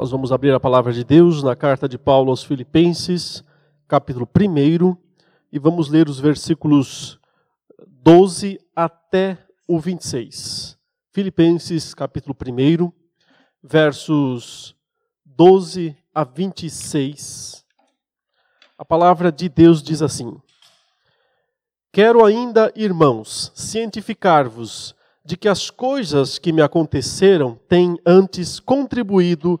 Nós vamos abrir a palavra de Deus na carta de Paulo aos Filipenses, capítulo 1, e vamos ler os versículos 12 até o 26. Filipenses, capítulo 1, versos 12 a 26. A palavra de Deus diz assim: Quero ainda, irmãos, cientificar-vos de que as coisas que me aconteceram têm antes contribuído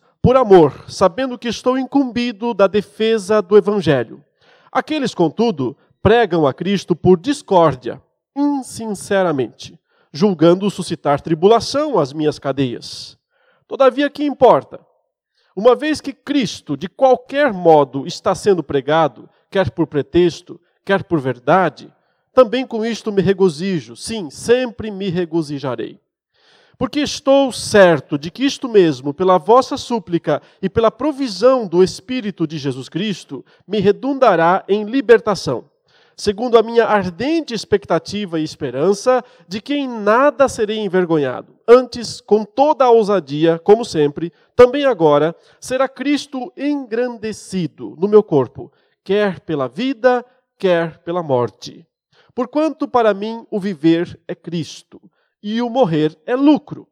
por amor, sabendo que estou incumbido da defesa do Evangelho. Aqueles, contudo, pregam a Cristo por discórdia, insinceramente, julgando suscitar tribulação às minhas cadeias. Todavia, que importa? Uma vez que Cristo, de qualquer modo, está sendo pregado, quer por pretexto, quer por verdade, também com isto me regozijo, sim, sempre me regozijarei. Porque estou certo de que isto mesmo, pela vossa súplica e pela provisão do Espírito de Jesus Cristo, me redundará em libertação, segundo a minha ardente expectativa e esperança de que em nada serei envergonhado. Antes, com toda a ousadia, como sempre, também agora, será Cristo engrandecido no meu corpo, quer pela vida, quer pela morte. Porquanto para mim o viver é Cristo e o morrer é lucro.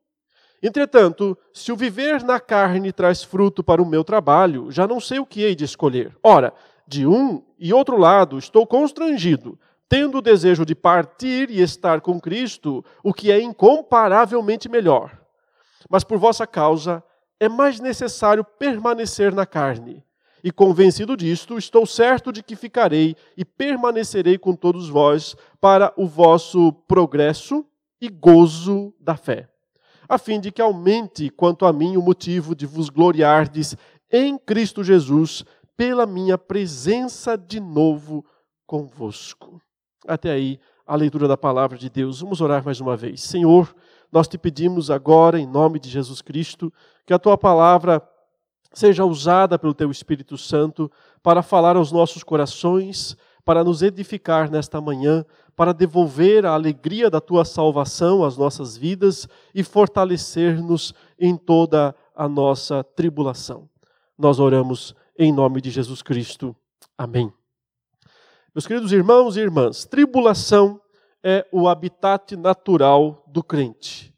Entretanto, se o viver na carne traz fruto para o meu trabalho, já não sei o que hei de escolher. Ora, de um e outro lado estou constrangido, tendo o desejo de partir e estar com Cristo, o que é incomparavelmente melhor. Mas por vossa causa é mais necessário permanecer na carne. E convencido disto, estou certo de que ficarei e permanecerei com todos vós para o vosso progresso e gozo da fé, a fim de que aumente quanto a mim o motivo de vos gloriardes em Cristo Jesus pela minha presença de novo convosco. Até aí a leitura da palavra de Deus. Vamos orar mais uma vez. Senhor, nós te pedimos agora, em nome de Jesus Cristo, que a tua palavra seja usada pelo Teu Espírito Santo para falar aos nossos corações, para nos edificar nesta manhã, para devolver a alegria da Tua salvação às nossas vidas e fortalecer-nos em toda a nossa tribulação. Nós oramos em nome de Jesus Cristo. Amém. Meus queridos irmãos e irmãs, tribulação é o habitat natural do crente.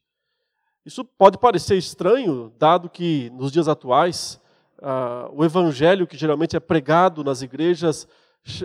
Isso pode parecer estranho, dado que nos dias atuais ah, o evangelho que geralmente é pregado nas igrejas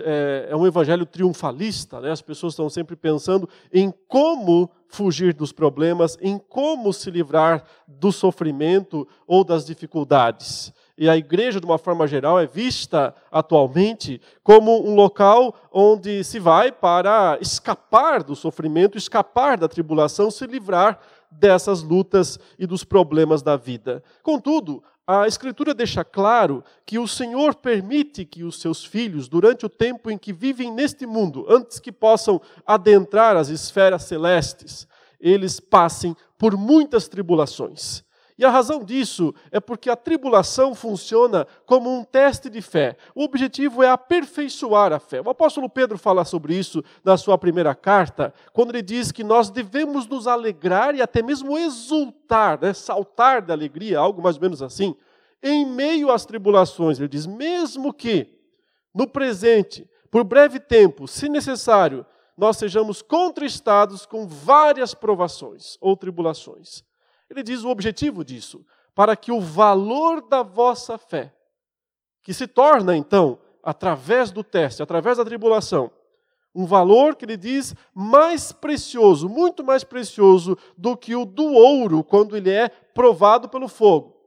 é, é um evangelho triunfalista, né? as pessoas estão sempre pensando em como fugir dos problemas, em como se livrar do sofrimento ou das dificuldades. E a igreja, de uma forma geral, é vista atualmente como um local onde se vai para escapar do sofrimento, escapar da tribulação, se livrar dessas lutas e dos problemas da vida. Contudo, a Escritura deixa claro que o Senhor permite que os seus filhos, durante o tempo em que vivem neste mundo, antes que possam adentrar as esferas celestes, eles passem por muitas tribulações. E a razão disso é porque a tribulação funciona como um teste de fé. O objetivo é aperfeiçoar a fé. O apóstolo Pedro fala sobre isso na sua primeira carta, quando ele diz que nós devemos nos alegrar e até mesmo exultar, né? saltar de alegria, algo mais ou menos assim, em meio às tribulações. Ele diz: mesmo que no presente, por breve tempo, se necessário, nós sejamos contristados com várias provações ou tribulações. Ele diz o objetivo disso, para que o valor da vossa fé, que se torna então, através do teste, através da tribulação, um valor que ele diz mais precioso, muito mais precioso do que o do ouro quando ele é provado pelo fogo.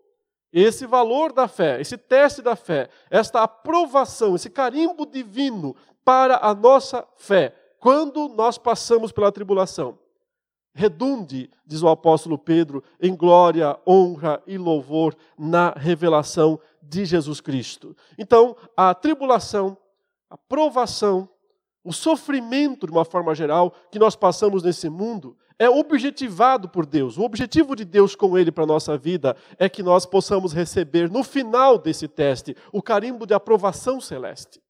Esse valor da fé, esse teste da fé, esta aprovação, esse carimbo divino para a nossa fé, quando nós passamos pela tribulação, redunde, diz o apóstolo Pedro, em glória, honra e louvor na revelação de Jesus Cristo. Então, a tribulação, a provação, o sofrimento, de uma forma geral, que nós passamos nesse mundo, é objetivado por Deus. O objetivo de Deus com ele para a nossa vida é que nós possamos receber, no final desse teste, o carimbo de aprovação celeste.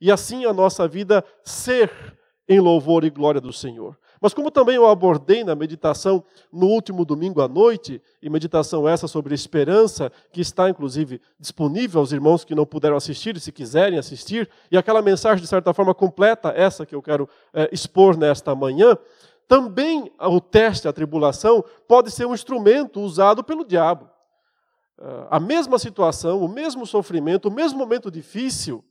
E assim a nossa vida ser em louvor e glória do Senhor. Mas como também eu abordei na meditação no último domingo à noite, e meditação essa sobre esperança, que está inclusive disponível aos irmãos que não puderam assistir, se quiserem assistir, e aquela mensagem de certa forma completa, essa que eu quero é, expor nesta manhã, também o teste, a tribulação, pode ser um instrumento usado pelo diabo. A mesma situação, o mesmo sofrimento, o mesmo momento difícil,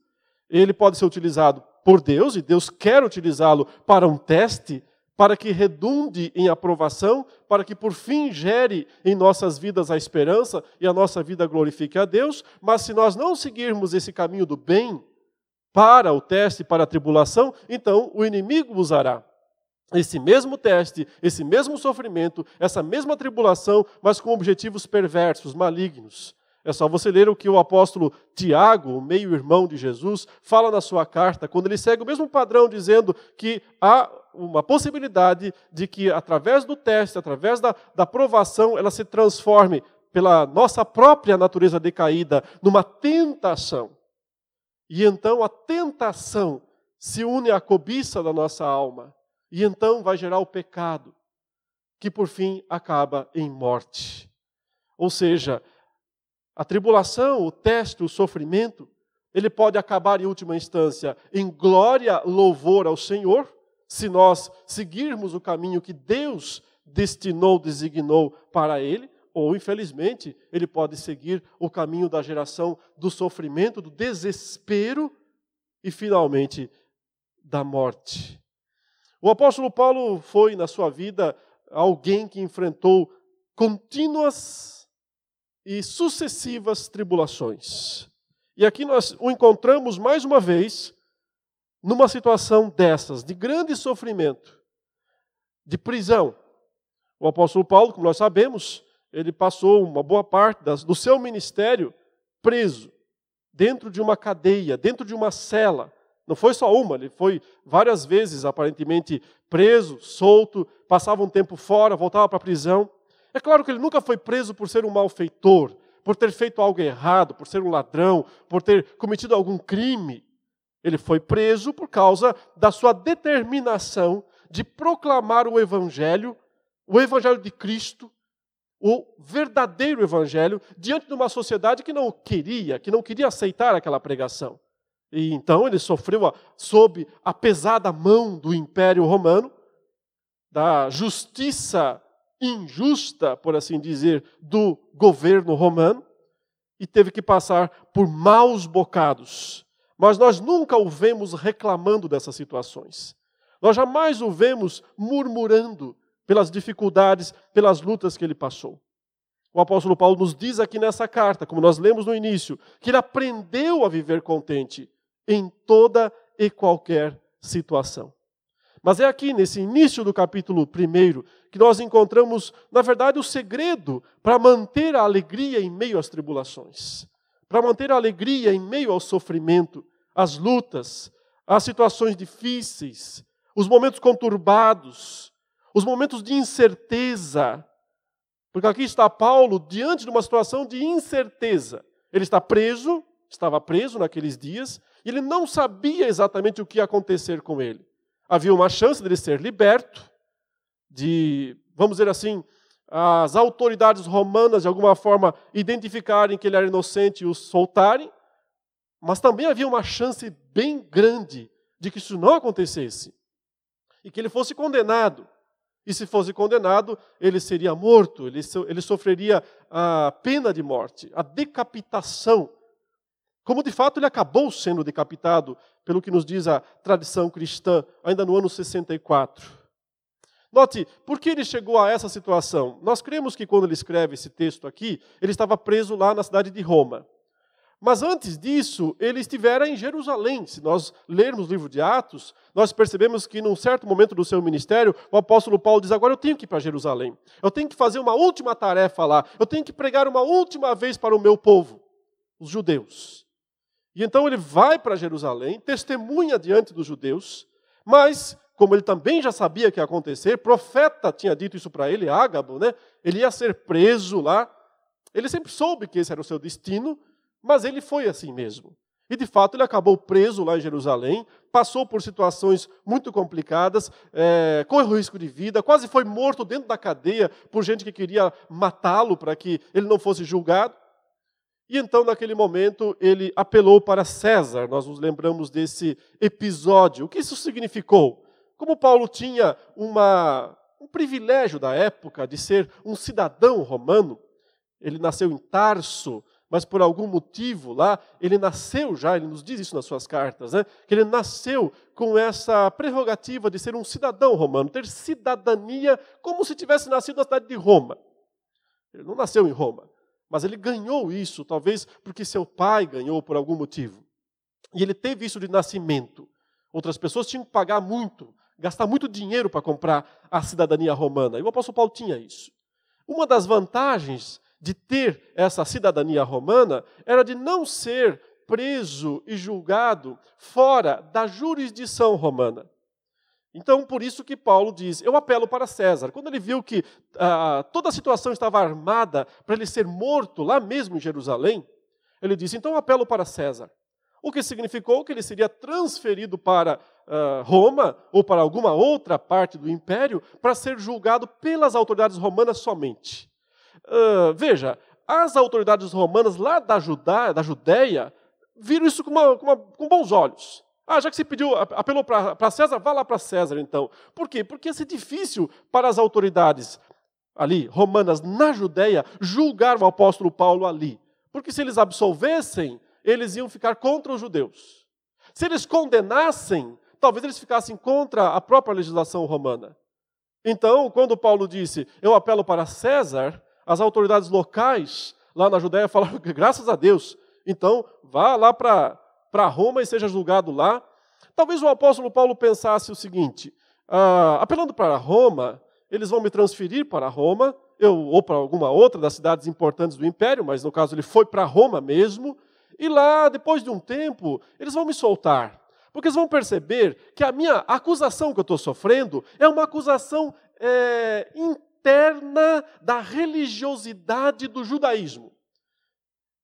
ele pode ser utilizado por Deus, e Deus quer utilizá-lo para um teste, para que redunde em aprovação, para que por fim gere em nossas vidas a esperança e a nossa vida glorifique a Deus, mas se nós não seguirmos esse caminho do bem para o teste, para a tribulação, então o inimigo usará esse mesmo teste, esse mesmo sofrimento, essa mesma tribulação, mas com objetivos perversos, malignos. É só você ler o que o apóstolo Tiago, o meio-irmão de Jesus, fala na sua carta, quando ele segue o mesmo padrão, dizendo que há uma possibilidade de que, através do teste, através da, da provação, ela se transforme, pela nossa própria natureza decaída, numa tentação. E então a tentação se une à cobiça da nossa alma. E então vai gerar o pecado, que por fim acaba em morte. Ou seja, a tribulação, o teste, o sofrimento, ele pode acabar em última instância em glória, louvor ao Senhor, se nós seguirmos o caminho que Deus destinou, designou para ele, ou infelizmente, ele pode seguir o caminho da geração do sofrimento, do desespero e finalmente da morte. O apóstolo Paulo foi na sua vida alguém que enfrentou contínuas e sucessivas tribulações. E aqui nós o encontramos mais uma vez numa situação dessas, de grande sofrimento, de prisão. O apóstolo Paulo, como nós sabemos, ele passou uma boa parte das, do seu ministério preso, dentro de uma cadeia, dentro de uma cela. Não foi só uma, ele foi várias vezes, aparentemente, preso, solto, passava um tempo fora, voltava para a prisão. É claro que ele nunca foi preso por ser um malfeitor, por ter feito algo errado, por ser um ladrão, por ter cometido algum crime. Ele foi preso por causa da sua determinação de proclamar o Evangelho, o Evangelho de Cristo, o verdadeiro Evangelho, diante de uma sociedade que não queria, que não queria aceitar aquela pregação. E então ele sofreu a, sob a pesada mão do Império Romano, da justiça injusta, por assim dizer, do governo romano, e teve que passar por maus bocados mas nós nunca o vemos reclamando dessas situações. Nós jamais o vemos murmurando pelas dificuldades, pelas lutas que ele passou. O apóstolo Paulo nos diz aqui nessa carta, como nós lemos no início, que ele aprendeu a viver contente em toda e qualquer situação. Mas é aqui, nesse início do capítulo 1, que nós encontramos, na verdade, o segredo para manter a alegria em meio às tribulações, para manter a alegria em meio ao sofrimento, as lutas, as situações difíceis, os momentos conturbados, os momentos de incerteza. Porque aqui está Paulo diante de uma situação de incerteza. Ele está preso, estava preso naqueles dias, e ele não sabia exatamente o que ia acontecer com ele. Havia uma chance dele ser liberto, de, vamos dizer assim, as autoridades romanas de alguma forma identificarem que ele era inocente e o soltarem, mas também havia uma chance bem grande de que isso não acontecesse e que ele fosse condenado. E se fosse condenado, ele seria morto, ele, ele sofreria a pena de morte, a decapitação. Como de fato ele acabou sendo decapitado, pelo que nos diz a tradição cristã, ainda no ano 64. Note, por que ele chegou a essa situação? Nós cremos que quando ele escreve esse texto aqui, ele estava preso lá na cidade de Roma. Mas antes disso, ele estivera em Jerusalém. Se nós lermos o livro de Atos, nós percebemos que num certo momento do seu ministério, o apóstolo Paulo diz: Agora eu tenho que ir para Jerusalém. Eu tenho que fazer uma última tarefa lá. Eu tenho que pregar uma última vez para o meu povo, os judeus. E então ele vai para Jerusalém, testemunha diante dos judeus, mas, como ele também já sabia que ia acontecer, profeta tinha dito isso para ele, Ágabo, né? Ele ia ser preso lá. Ele sempre soube que esse era o seu destino, mas ele foi assim mesmo. E de fato ele acabou preso lá em Jerusalém, passou por situações muito complicadas, é, correu risco de vida, quase foi morto dentro da cadeia por gente que queria matá-lo para que ele não fosse julgado. E então, naquele momento, ele apelou para César. Nós nos lembramos desse episódio. O que isso significou? Como Paulo tinha uma, um privilégio da época de ser um cidadão romano, ele nasceu em Tarso, mas por algum motivo lá, ele nasceu já, ele nos diz isso nas suas cartas, né? que ele nasceu com essa prerrogativa de ser um cidadão romano, ter cidadania como se tivesse nascido na cidade de Roma. Ele não nasceu em Roma, mas ele ganhou isso, talvez porque seu pai ganhou por algum motivo. E ele teve isso de nascimento. Outras pessoas tinham que pagar muito, gastar muito dinheiro para comprar a cidadania romana. E o apóstolo Paulo tinha isso. Uma das vantagens de ter essa cidadania romana era de não ser preso e julgado fora da jurisdição romana. Então, por isso que Paulo diz: Eu apelo para César. Quando ele viu que ah, toda a situação estava armada para ele ser morto lá mesmo em Jerusalém, ele disse: Então apelo para César. O que significou que ele seria transferido para uh, Roma ou para alguma outra parte do império para ser julgado pelas autoridades romanas somente. Uh, veja, as autoridades romanas lá da, Judá, da Judéia viram isso com, uma, com, uma, com bons olhos. Ah, já que você pediu, apelou para César, vá lá para César então. Por quê? Porque ia ser difícil para as autoridades ali, romanas, na Judéia, julgar o apóstolo Paulo ali. Porque se eles absolvessem, eles iam ficar contra os judeus. Se eles condenassem, talvez eles ficassem contra a própria legislação romana. Então, quando Paulo disse, eu apelo para César, as autoridades locais lá na Judéia falaram graças a Deus, então vá lá para Roma e seja julgado lá. Talvez o apóstolo Paulo pensasse o seguinte: ah, apelando para Roma, eles vão me transferir para Roma, eu, ou para alguma outra das cidades importantes do império, mas no caso ele foi para Roma mesmo, e lá, depois de um tempo, eles vão me soltar. Porque eles vão perceber que a minha acusação que eu estou sofrendo é uma acusação é, interna da religiosidade do judaísmo.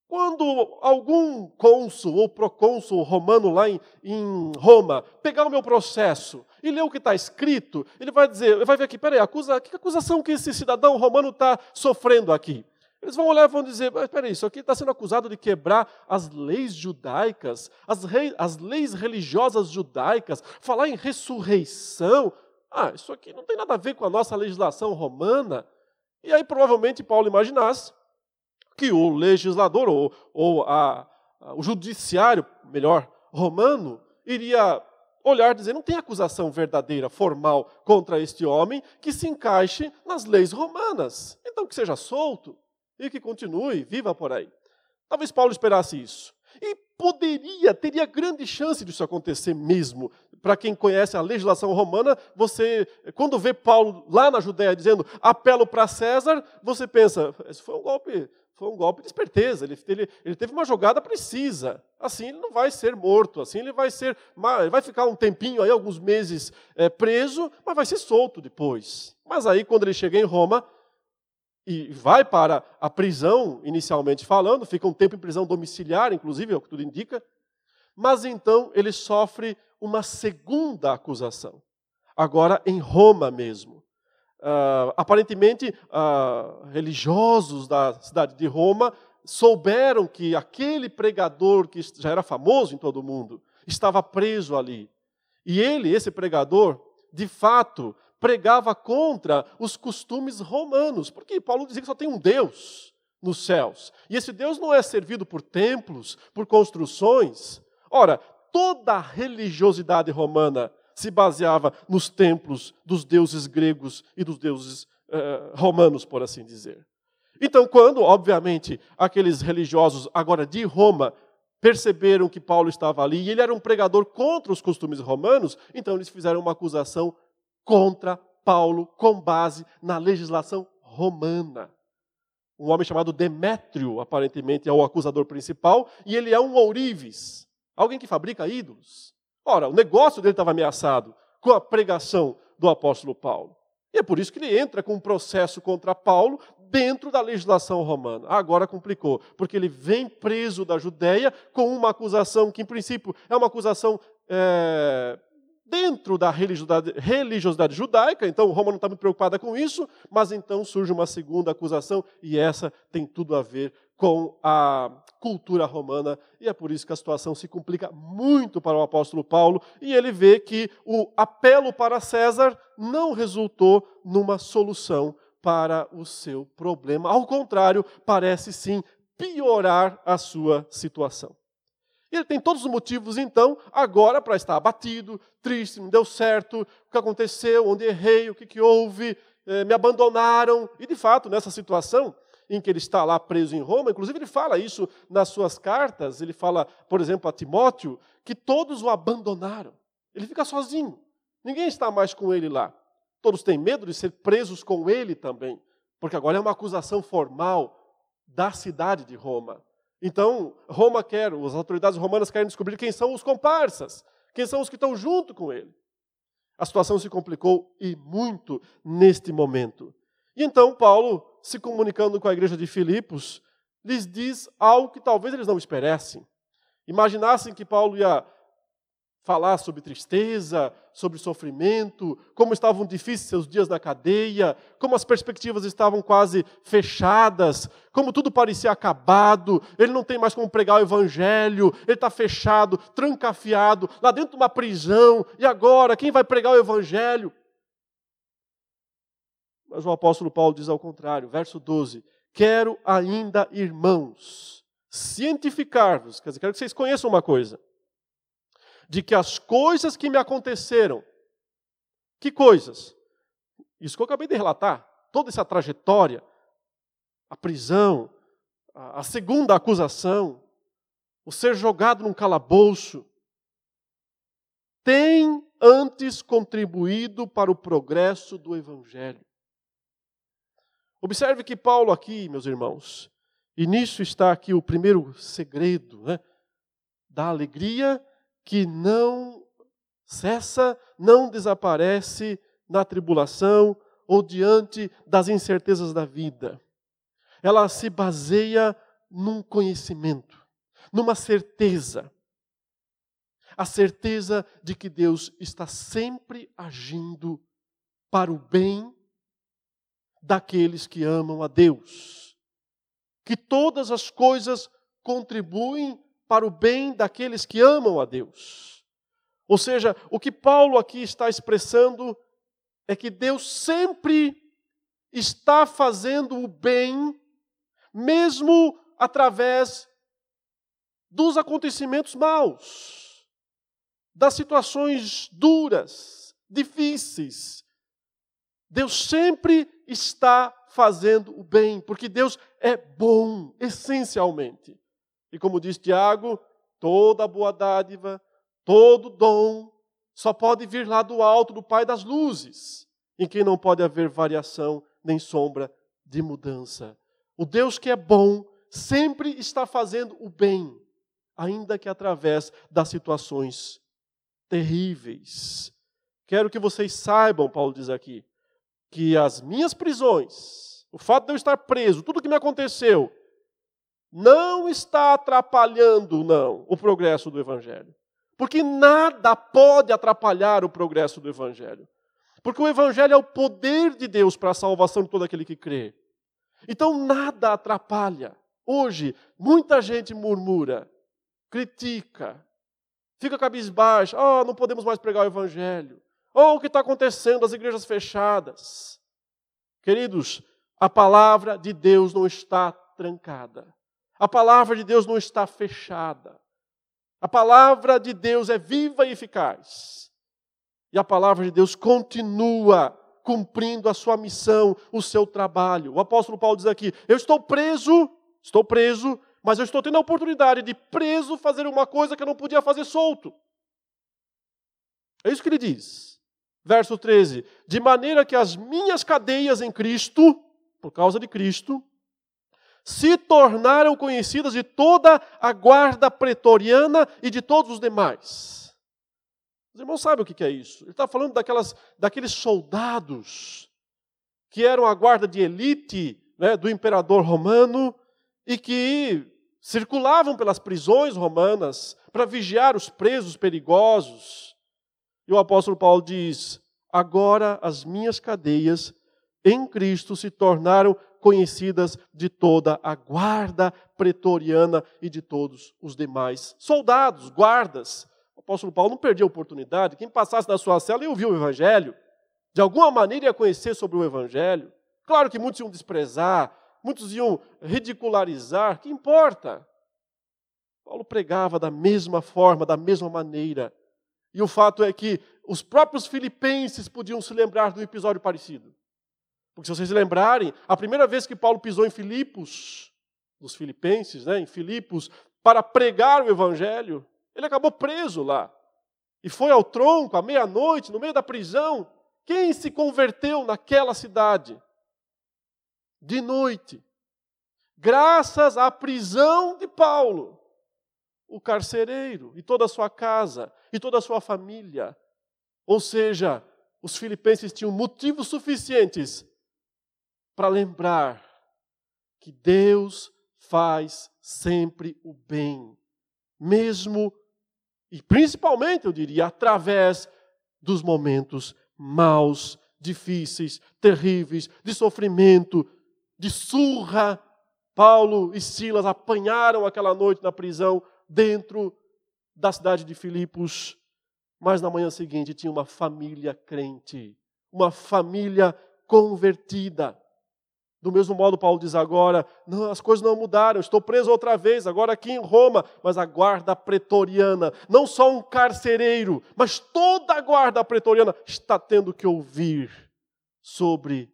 Quando algum cônsul ou procônsul romano lá em, em, Roma pegar o meu processo e ler o que está escrito, ele vai dizer, ele vai ver aqui, peraí, acusa, que acusação que esse cidadão romano está sofrendo aqui? Eles vão olhar e vão dizer, mas peraí, isso aqui está sendo acusado de quebrar as leis judaicas, as, rei, as leis religiosas judaicas, falar em ressurreição. Ah, isso aqui não tem nada a ver com a nossa legislação romana. E aí provavelmente Paulo imaginasse que o legislador ou, ou a, a, o judiciário, melhor, romano, iria olhar e dizer: não tem acusação verdadeira, formal, contra este homem que se encaixe nas leis romanas. Então que seja solto e que continue, viva por aí. Talvez Paulo esperasse isso. E poderia, teria grande chance disso acontecer mesmo. Para quem conhece a legislação romana, você, quando vê Paulo lá na Judéia dizendo apelo para César, você pensa, isso foi um golpe, foi um golpe de esperteza, ele, ele, ele, teve uma jogada precisa. Assim ele não vai ser morto, assim ele vai ser, vai ficar um tempinho aí, alguns meses é, preso, mas vai ser solto depois. Mas aí, quando ele chega em Roma, e vai para a prisão, inicialmente falando, fica um tempo em prisão domiciliar, inclusive, é o que tudo indica, mas então ele sofre uma segunda acusação, agora em Roma mesmo. Uh, aparentemente, uh, religiosos da cidade de Roma souberam que aquele pregador que já era famoso em todo o mundo estava preso ali. E ele, esse pregador, de fato, pregava contra os costumes romanos, porque Paulo dizia que só tem um Deus nos céus. E esse Deus não é servido por templos, por construções. Ora, toda a religiosidade romana se baseava nos templos dos deuses gregos e dos deuses eh, romanos, por assim dizer. Então, quando, obviamente, aqueles religiosos agora de Roma perceberam que Paulo estava ali e ele era um pregador contra os costumes romanos, então eles fizeram uma acusação contra Paulo com base na legislação romana. Um homem chamado Demétrio, aparentemente, é o acusador principal, e ele é um ourives, alguém que fabrica ídolos. Ora, o negócio dele estava ameaçado com a pregação do apóstolo Paulo. E é por isso que ele entra com um processo contra Paulo dentro da legislação romana. Agora complicou, porque ele vem preso da Judéia com uma acusação que, em princípio, é uma acusação é, dentro da religiosidade, religiosidade, judaica, então Roma não está muito preocupada com isso, mas então surge uma segunda acusação, e essa tem tudo a ver com a cultura romana, e é por isso que a situação se complica muito para o apóstolo Paulo, e ele vê que o apelo para César não resultou numa solução para o seu problema. Ao contrário, parece sim piorar a sua situação. Ele tem todos os motivos, então, agora para estar abatido, triste, não deu certo, o que aconteceu, onde errei, o que, que houve, eh, me abandonaram. E, de fato, nessa situação, em que ele está lá preso em Roma. Inclusive, ele fala isso nas suas cartas. Ele fala, por exemplo, a Timóteo, que todos o abandonaram. Ele fica sozinho. Ninguém está mais com ele lá. Todos têm medo de ser presos com ele também, porque agora é uma acusação formal da cidade de Roma. Então, Roma quer, as autoridades romanas querem descobrir quem são os comparsas, quem são os que estão junto com ele. A situação se complicou e muito neste momento. E então Paulo, se comunicando com a igreja de Filipos, lhes diz algo que talvez eles não esperassem. Imaginassem que Paulo ia falar sobre tristeza, sobre sofrimento, como estavam difíceis seus dias na cadeia, como as perspectivas estavam quase fechadas, como tudo parecia acabado, ele não tem mais como pregar o evangelho, ele está fechado, trancafiado, lá dentro de uma prisão, e agora, quem vai pregar o evangelho? Mas o apóstolo Paulo diz ao contrário, verso 12: Quero ainda, irmãos, cientificar-vos, quer dizer, quero que vocês conheçam uma coisa, de que as coisas que me aconteceram, que coisas? Isso que eu acabei de relatar, toda essa trajetória, a prisão, a segunda acusação, o ser jogado num calabouço, tem antes contribuído para o progresso do Evangelho. Observe que Paulo aqui, meus irmãos, e nisso está aqui o primeiro segredo né, da alegria que não cessa, não desaparece na tribulação ou diante das incertezas da vida. Ela se baseia num conhecimento, numa certeza. A certeza de que Deus está sempre agindo para o bem daqueles que amam a Deus. Que todas as coisas contribuem para o bem daqueles que amam a Deus. Ou seja, o que Paulo aqui está expressando é que Deus sempre está fazendo o bem, mesmo através dos acontecimentos maus, das situações duras, difíceis, Deus sempre está fazendo o bem, porque Deus é bom, essencialmente. E como diz Tiago, toda boa dádiva, todo dom, só pode vir lá do alto do Pai das luzes, em quem não pode haver variação nem sombra de mudança. O Deus que é bom sempre está fazendo o bem, ainda que através das situações terríveis. Quero que vocês saibam, Paulo diz aqui, que as minhas prisões, o fato de eu estar preso, tudo que me aconteceu, não está atrapalhando, não, o progresso do Evangelho. Porque nada pode atrapalhar o progresso do Evangelho. Porque o Evangelho é o poder de Deus para a salvação de todo aquele que crê. Então nada atrapalha. Hoje, muita gente murmura, critica, fica cabisbaixo, oh, não podemos mais pregar o Evangelho. Oh, o que está acontecendo, as igrejas fechadas. Queridos, a palavra de Deus não está trancada. A palavra de Deus não está fechada. A palavra de Deus é viva e eficaz. E a palavra de Deus continua cumprindo a sua missão, o seu trabalho. O apóstolo Paulo diz aqui: Eu estou preso, estou preso, mas eu estou tendo a oportunidade de preso fazer uma coisa que eu não podia fazer solto. É isso que ele diz. Verso 13: De maneira que as minhas cadeias em Cristo, por causa de Cristo, se tornaram conhecidas de toda a guarda pretoriana e de todos os demais. Os irmãos sabem o que é isso. Ele está falando daquelas, daqueles soldados que eram a guarda de elite né, do imperador romano e que circulavam pelas prisões romanas para vigiar os presos perigosos. E o apóstolo Paulo diz: Agora as minhas cadeias em Cristo se tornaram conhecidas de toda a guarda pretoriana e de todos os demais soldados, guardas. O apóstolo Paulo não perdia a oportunidade. Quem passasse na sua cela e ouvir o Evangelho, de alguma maneira ia conhecer sobre o Evangelho. Claro que muitos iam desprezar, muitos iam ridicularizar, que importa? Paulo pregava da mesma forma, da mesma maneira. E o fato é que os próprios filipenses podiam se lembrar do episódio parecido. Porque se vocês lembrarem, a primeira vez que Paulo pisou em Filipos, dos filipenses, né, em Filipos, para pregar o evangelho, ele acabou preso lá. E foi ao tronco, à meia-noite, no meio da prisão. Quem se converteu naquela cidade? De noite. Graças à prisão de Paulo. O carcereiro e toda a sua casa e toda a sua família. Ou seja, os filipenses tinham motivos suficientes para lembrar que Deus faz sempre o bem, mesmo e principalmente, eu diria, através dos momentos maus, difíceis, terríveis, de sofrimento, de surra. Paulo e Silas apanharam aquela noite na prisão dentro da cidade de Filipos, mas na manhã seguinte tinha uma família crente, uma família convertida. Do mesmo modo, Paulo diz agora: não, as coisas não mudaram, estou preso outra vez, agora aqui em Roma, mas a guarda pretoriana, não só um carcereiro, mas toda a guarda pretoriana está tendo que ouvir sobre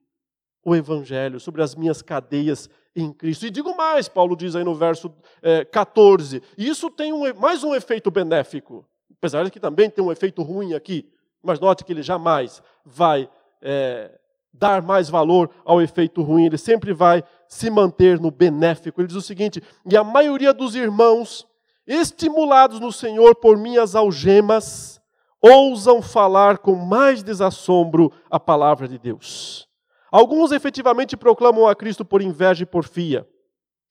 o Evangelho, sobre as minhas cadeias em Cristo. E digo mais, Paulo diz aí no verso é, 14, e isso tem um, mais um efeito benéfico, apesar de que também tem um efeito ruim aqui, mas note que ele jamais vai. É, dar mais valor ao efeito ruim, ele sempre vai se manter no benéfico. Ele diz o seguinte: e a maioria dos irmãos, estimulados no Senhor por minhas algemas, ousam falar com mais desassombro a palavra de Deus. Alguns efetivamente proclamam a Cristo por inveja e porfia,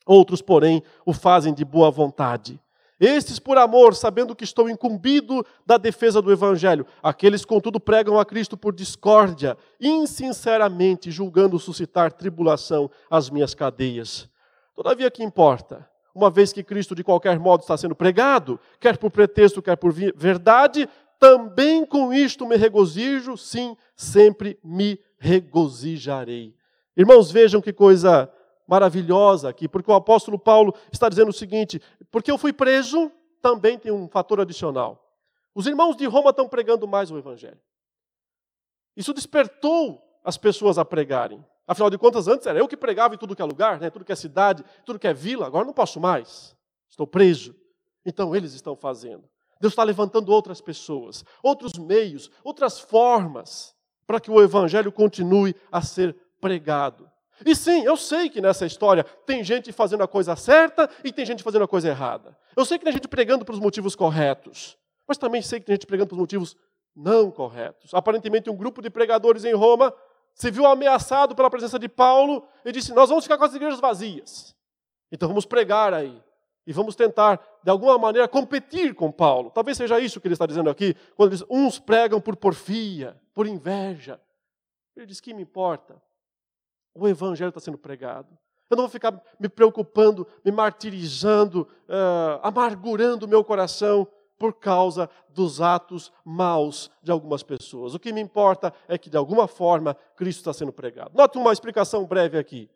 outros, porém, o fazem de boa vontade. Estes por amor, sabendo que estou incumbido da defesa do Evangelho. Aqueles, contudo, pregam a Cristo por discórdia, insinceramente, julgando suscitar tribulação às minhas cadeias. Todavia, que importa? Uma vez que Cristo, de qualquer modo, está sendo pregado, quer por pretexto, quer por verdade, também com isto me regozijo, sim, sempre me regozijarei. Irmãos, vejam que coisa maravilhosa aqui, porque o apóstolo Paulo está dizendo o seguinte: porque eu fui preso, também tem um fator adicional. Os irmãos de Roma estão pregando mais o evangelho. Isso despertou as pessoas a pregarem. Afinal de contas, antes era eu que pregava em tudo que é lugar, né? tudo que é cidade, tudo que é vila, agora não posso mais. Estou preso. Então eles estão fazendo. Deus está levantando outras pessoas, outros meios, outras formas para que o evangelho continue a ser pregado. E sim, eu sei que nessa história tem gente fazendo a coisa certa e tem gente fazendo a coisa errada. Eu sei que tem gente pregando pelos motivos corretos, mas também sei que tem gente pregando pelos motivos não corretos. Aparentemente, um grupo de pregadores em Roma se viu ameaçado pela presença de Paulo e disse: Nós vamos ficar com as igrejas vazias. Então vamos pregar aí. E vamos tentar, de alguma maneira, competir com Paulo. Talvez seja isso que ele está dizendo aqui, quando ele diz: uns pregam por porfia, por inveja. Ele diz: que me importa? O Evangelho está sendo pregado. Eu não vou ficar me preocupando, me martirizando, uh, amargurando o meu coração por causa dos atos maus de algumas pessoas. O que me importa é que, de alguma forma, Cristo está sendo pregado. Note uma explicação breve aqui.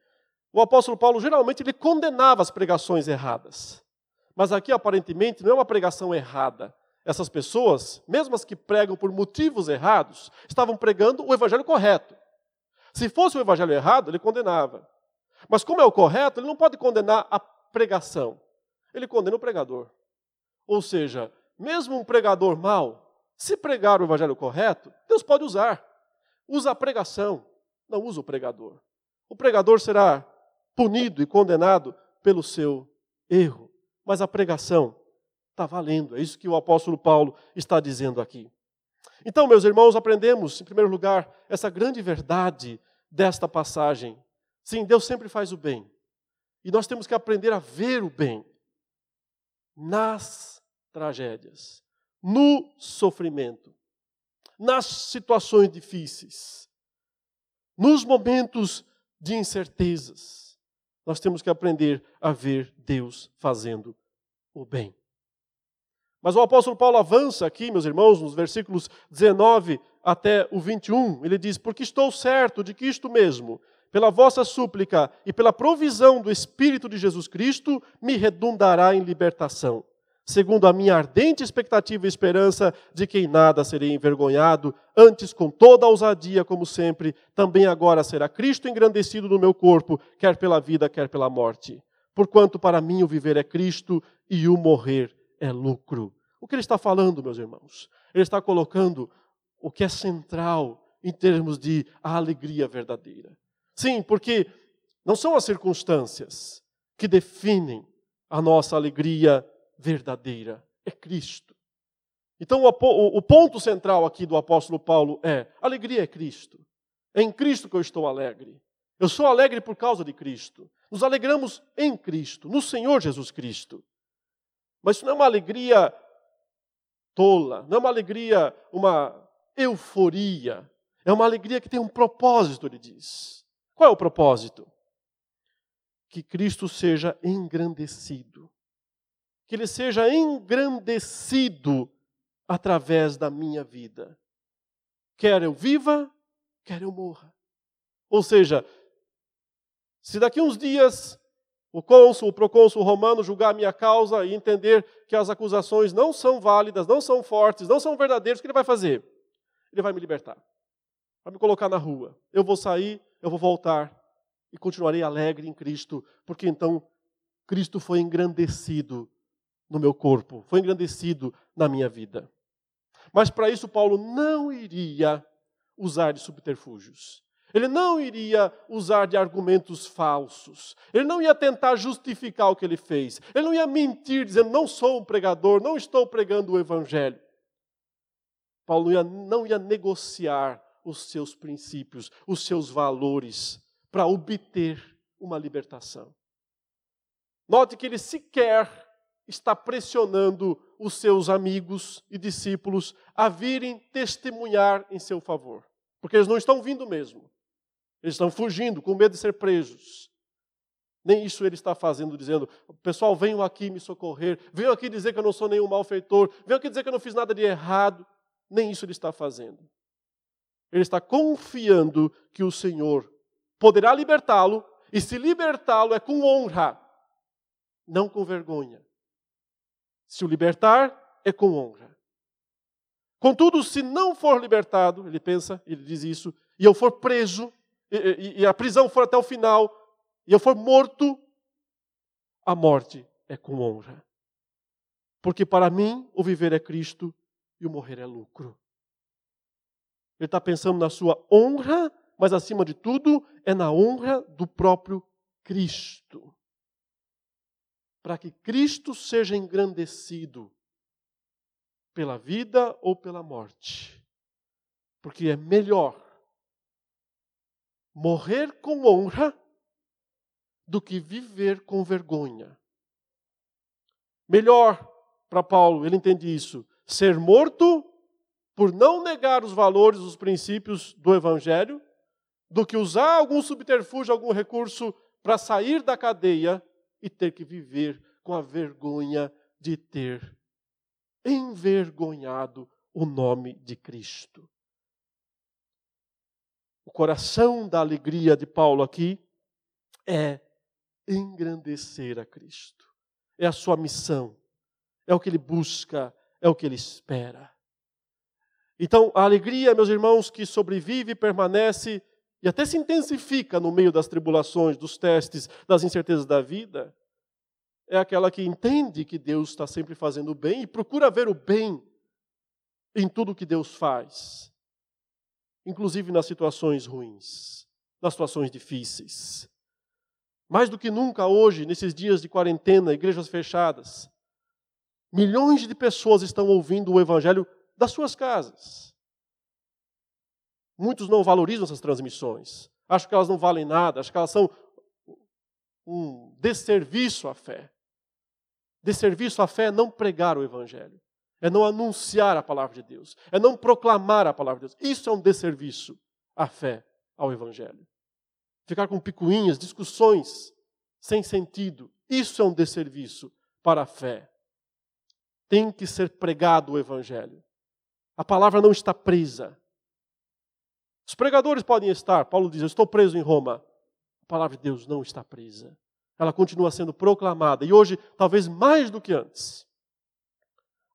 O apóstolo Paulo geralmente ele condenava as pregações erradas. Mas aqui, aparentemente, não é uma pregação errada. Essas pessoas, mesmo as que pregam por motivos errados, estavam pregando o evangelho correto. Se fosse o evangelho errado, ele condenava. Mas como é o correto, ele não pode condenar a pregação. ele condena o pregador. Ou seja, mesmo um pregador mau, se pregar o evangelho correto, Deus pode usar. Usa a pregação, não usa o pregador. O pregador será punido e condenado pelo seu erro, mas a pregação está valendo. É isso que o apóstolo Paulo está dizendo aqui. Então, meus irmãos, aprendemos, em primeiro lugar, essa grande verdade desta passagem. Sim, Deus sempre faz o bem. E nós temos que aprender a ver o bem nas tragédias, no sofrimento, nas situações difíceis, nos momentos de incertezas. Nós temos que aprender a ver Deus fazendo o bem. Mas o apóstolo Paulo avança aqui, meus irmãos, nos versículos 19 até o 21. Ele diz: Porque estou certo de que isto mesmo, pela vossa súplica e pela provisão do Espírito de Jesus Cristo, me redundará em libertação, segundo a minha ardente expectativa e esperança de que em nada serei envergonhado, antes com toda a ousadia, como sempre, também agora será Cristo engrandecido no meu corpo, quer pela vida, quer pela morte. Porquanto para mim o viver é Cristo e o morrer é lucro. O que ele está falando, meus irmãos? Ele está colocando o que é central em termos de alegria verdadeira. Sim, porque não são as circunstâncias que definem a nossa alegria verdadeira, é Cristo. Então, o, ponto central aqui do apóstolo Paulo é: alegria é Cristo. É em Cristo que eu estou alegre. Eu sou alegre por causa de Cristo. Nos alegramos em Cristo, no Senhor Jesus Cristo. Mas isso não é uma alegria tola, não é uma alegria, uma euforia. É uma alegria que tem um propósito, ele diz. Qual é o propósito? Que Cristo seja engrandecido. Que ele seja engrandecido através da minha vida. Quer eu viva, quer eu morra. Ou seja, se daqui uns dias o cônsul, o procônsul romano julgar a minha causa e entender que as acusações não são válidas, não são fortes, não são verdadeiras, o que ele vai fazer? Ele vai me libertar. Vai me colocar na rua. Eu vou sair, eu vou voltar e continuarei alegre em Cristo, porque então Cristo foi engrandecido no meu corpo, foi engrandecido na minha vida. Mas para isso Paulo não iria usar de subterfúgios. Ele não iria usar de argumentos falsos. Ele não ia tentar justificar o que ele fez. Ele não ia mentir dizendo: não sou um pregador, não estou pregando o evangelho. Paulo não ia negociar os seus princípios, os seus valores, para obter uma libertação. Note que ele sequer está pressionando os seus amigos e discípulos a virem testemunhar em seu favor, porque eles não estão vindo mesmo. Eles estão fugindo, com medo de ser presos. Nem isso ele está fazendo, dizendo: pessoal, venham aqui me socorrer, venham aqui dizer que eu não sou nenhum malfeitor, venham aqui dizer que eu não fiz nada de errado. Nem isso ele está fazendo. Ele está confiando que o Senhor poderá libertá-lo, e se libertá-lo é com honra, não com vergonha. Se o libertar, é com honra. Contudo, se não for libertado, ele pensa, ele diz isso, e eu for preso, e, e a prisão for até o final, e eu for morto, a morte é com honra. Porque para mim o viver é Cristo e o morrer é lucro. Ele está pensando na sua honra, mas acima de tudo é na honra do próprio Cristo. Para que Cristo seja engrandecido pela vida ou pela morte. Porque é melhor morrer com honra do que viver com vergonha. Melhor para Paulo, ele entende isso, ser morto por não negar os valores, os princípios do Evangelho, do que usar algum subterfúgio, algum recurso para sair da cadeia e ter que viver com a vergonha de ter envergonhado o nome de Cristo. O coração da alegria de Paulo aqui é engrandecer a Cristo. É a sua missão. É o que ele busca, é o que ele espera. Então, a alegria, meus irmãos, que sobrevive, permanece e até se intensifica no meio das tribulações, dos testes, das incertezas da vida, é aquela que entende que Deus está sempre fazendo o bem e procura ver o bem em tudo que Deus faz, inclusive nas situações ruins, nas situações difíceis. Mais do que nunca hoje, nesses dias de quarentena, igrejas fechadas, milhões de pessoas estão ouvindo o Evangelho das suas casas. Muitos não valorizam essas transmissões, acham que elas não valem nada, acham que elas são um desserviço à fé. Desserviço à fé é não pregar o Evangelho, é não anunciar a palavra de Deus, é não proclamar a palavra de Deus. Isso é um desserviço à fé, ao Evangelho. Ficar com picuinhas, discussões sem sentido, isso é um desserviço para a fé. Tem que ser pregado o Evangelho. A palavra não está presa. Os pregadores podem estar, Paulo diz: Eu estou preso em Roma. A palavra de Deus não está presa. Ela continua sendo proclamada. E hoje, talvez mais do que antes,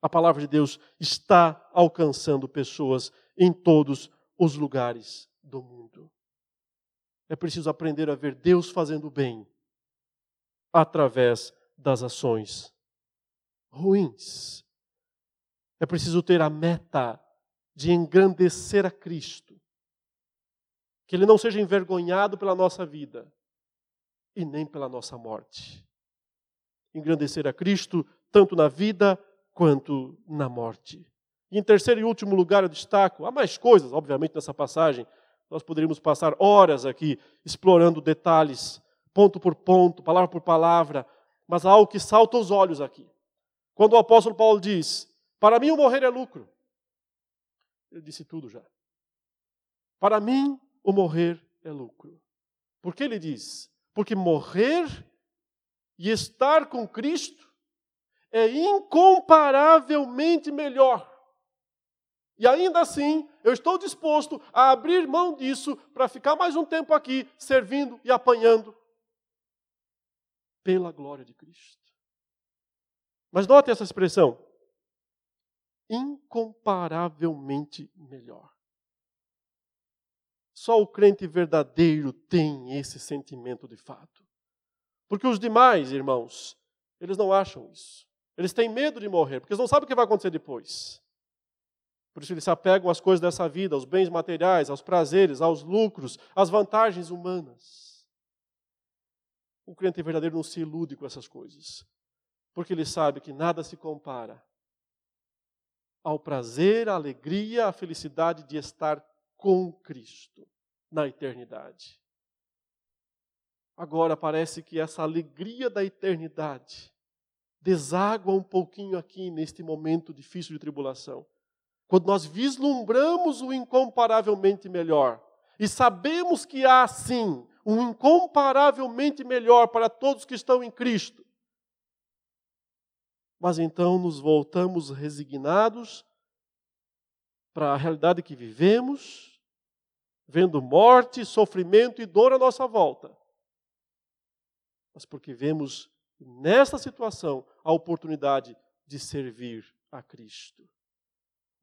a palavra de Deus está alcançando pessoas em todos os lugares do mundo. É preciso aprender a ver Deus fazendo bem através das ações ruins. É preciso ter a meta de engrandecer a Cristo. Que Ele não seja envergonhado pela nossa vida e nem pela nossa morte. Engrandecer a Cristo tanto na vida quanto na morte. E em terceiro e último lugar, eu destaco, há mais coisas, obviamente, nessa passagem. Nós poderíamos passar horas aqui explorando detalhes, ponto por ponto, palavra por palavra, mas há algo que salta os olhos aqui. Quando o apóstolo Paulo diz: Para mim o morrer é lucro. Ele disse tudo já. Para mim o morrer é lucro. Por que ele diz? Porque morrer e estar com Cristo é incomparavelmente melhor. E ainda assim, eu estou disposto a abrir mão disso para ficar mais um tempo aqui, servindo e apanhando pela glória de Cristo. Mas note essa expressão: incomparavelmente melhor. Só o crente verdadeiro tem esse sentimento de fato. Porque os demais, irmãos, eles não acham isso. Eles têm medo de morrer, porque eles não sabem o que vai acontecer depois. Por isso eles se apegam às coisas dessa vida, aos bens materiais, aos prazeres, aos lucros, às vantagens humanas. O crente verdadeiro não se ilude com essas coisas, porque ele sabe que nada se compara ao prazer, à alegria, à felicidade de estar com Cristo na eternidade. Agora parece que essa alegria da eternidade deságua um pouquinho aqui neste momento difícil de tribulação. Quando nós vislumbramos o incomparavelmente melhor e sabemos que há sim um incomparavelmente melhor para todos que estão em Cristo. Mas então nos voltamos resignados para a realidade que vivemos, vendo morte, sofrimento e dor à nossa volta. Mas porque vemos nessa situação a oportunidade de servir a Cristo.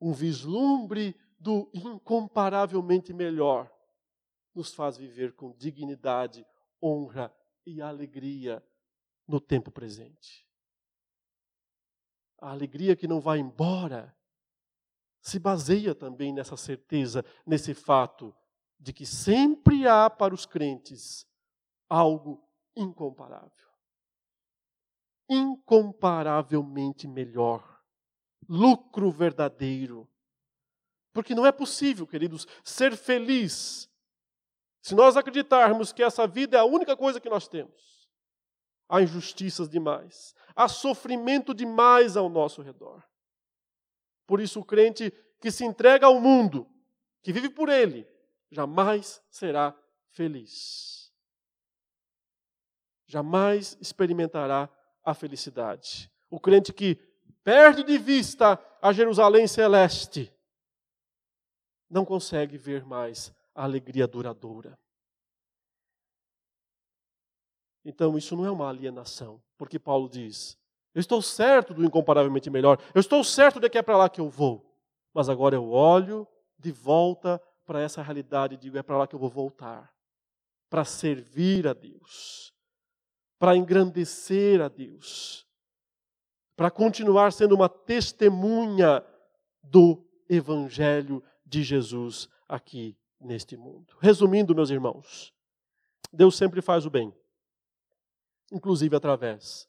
Um vislumbre do incomparavelmente melhor nos faz viver com dignidade, honra e alegria no tempo presente. A alegria que não vai embora se baseia também nessa certeza, nesse fato de que sempre há para os crentes algo incomparável. Incomparavelmente melhor. Lucro verdadeiro. Porque não é possível, queridos, ser feliz se nós acreditarmos que essa vida é a única coisa que nós temos. Há injustiças demais, há sofrimento demais ao nosso redor. Por isso, o crente que se entrega ao mundo, que vive por ele, jamais será feliz. Jamais experimentará a felicidade. O crente que perde de vista a Jerusalém celeste, não consegue ver mais a alegria duradoura. Então, isso não é uma alienação, porque Paulo diz: eu estou certo do incomparavelmente melhor. Eu estou certo de que é para lá que eu vou. Mas agora eu olho de volta para essa realidade e digo: é para lá que eu vou voltar. Para servir a Deus. Para engrandecer a Deus, para continuar sendo uma testemunha do Evangelho de Jesus aqui neste mundo. Resumindo, meus irmãos, Deus sempre faz o bem, inclusive através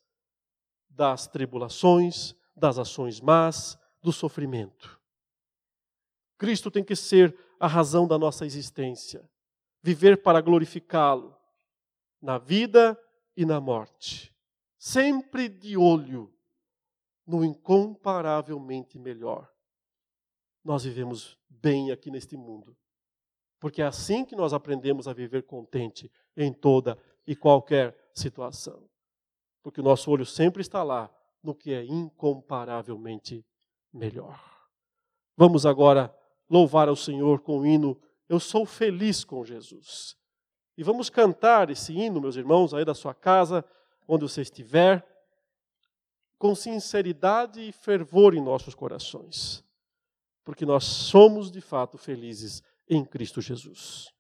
das tribulações, das ações más, do sofrimento. Cristo tem que ser a razão da nossa existência, viver para glorificá-lo na vida e na morte, sempre de olho no incomparavelmente melhor. Nós vivemos bem aqui neste mundo, porque é assim que nós aprendemos a viver contente em toda e qualquer situação. Porque o nosso olho sempre está lá no que é incomparavelmente melhor. Vamos agora louvar ao Senhor com o hino Eu sou feliz com Jesus. E vamos cantar esse hino, meus irmãos, aí da sua casa, onde você estiver, com sinceridade e fervor em nossos corações, porque nós somos de fato felizes em Cristo Jesus.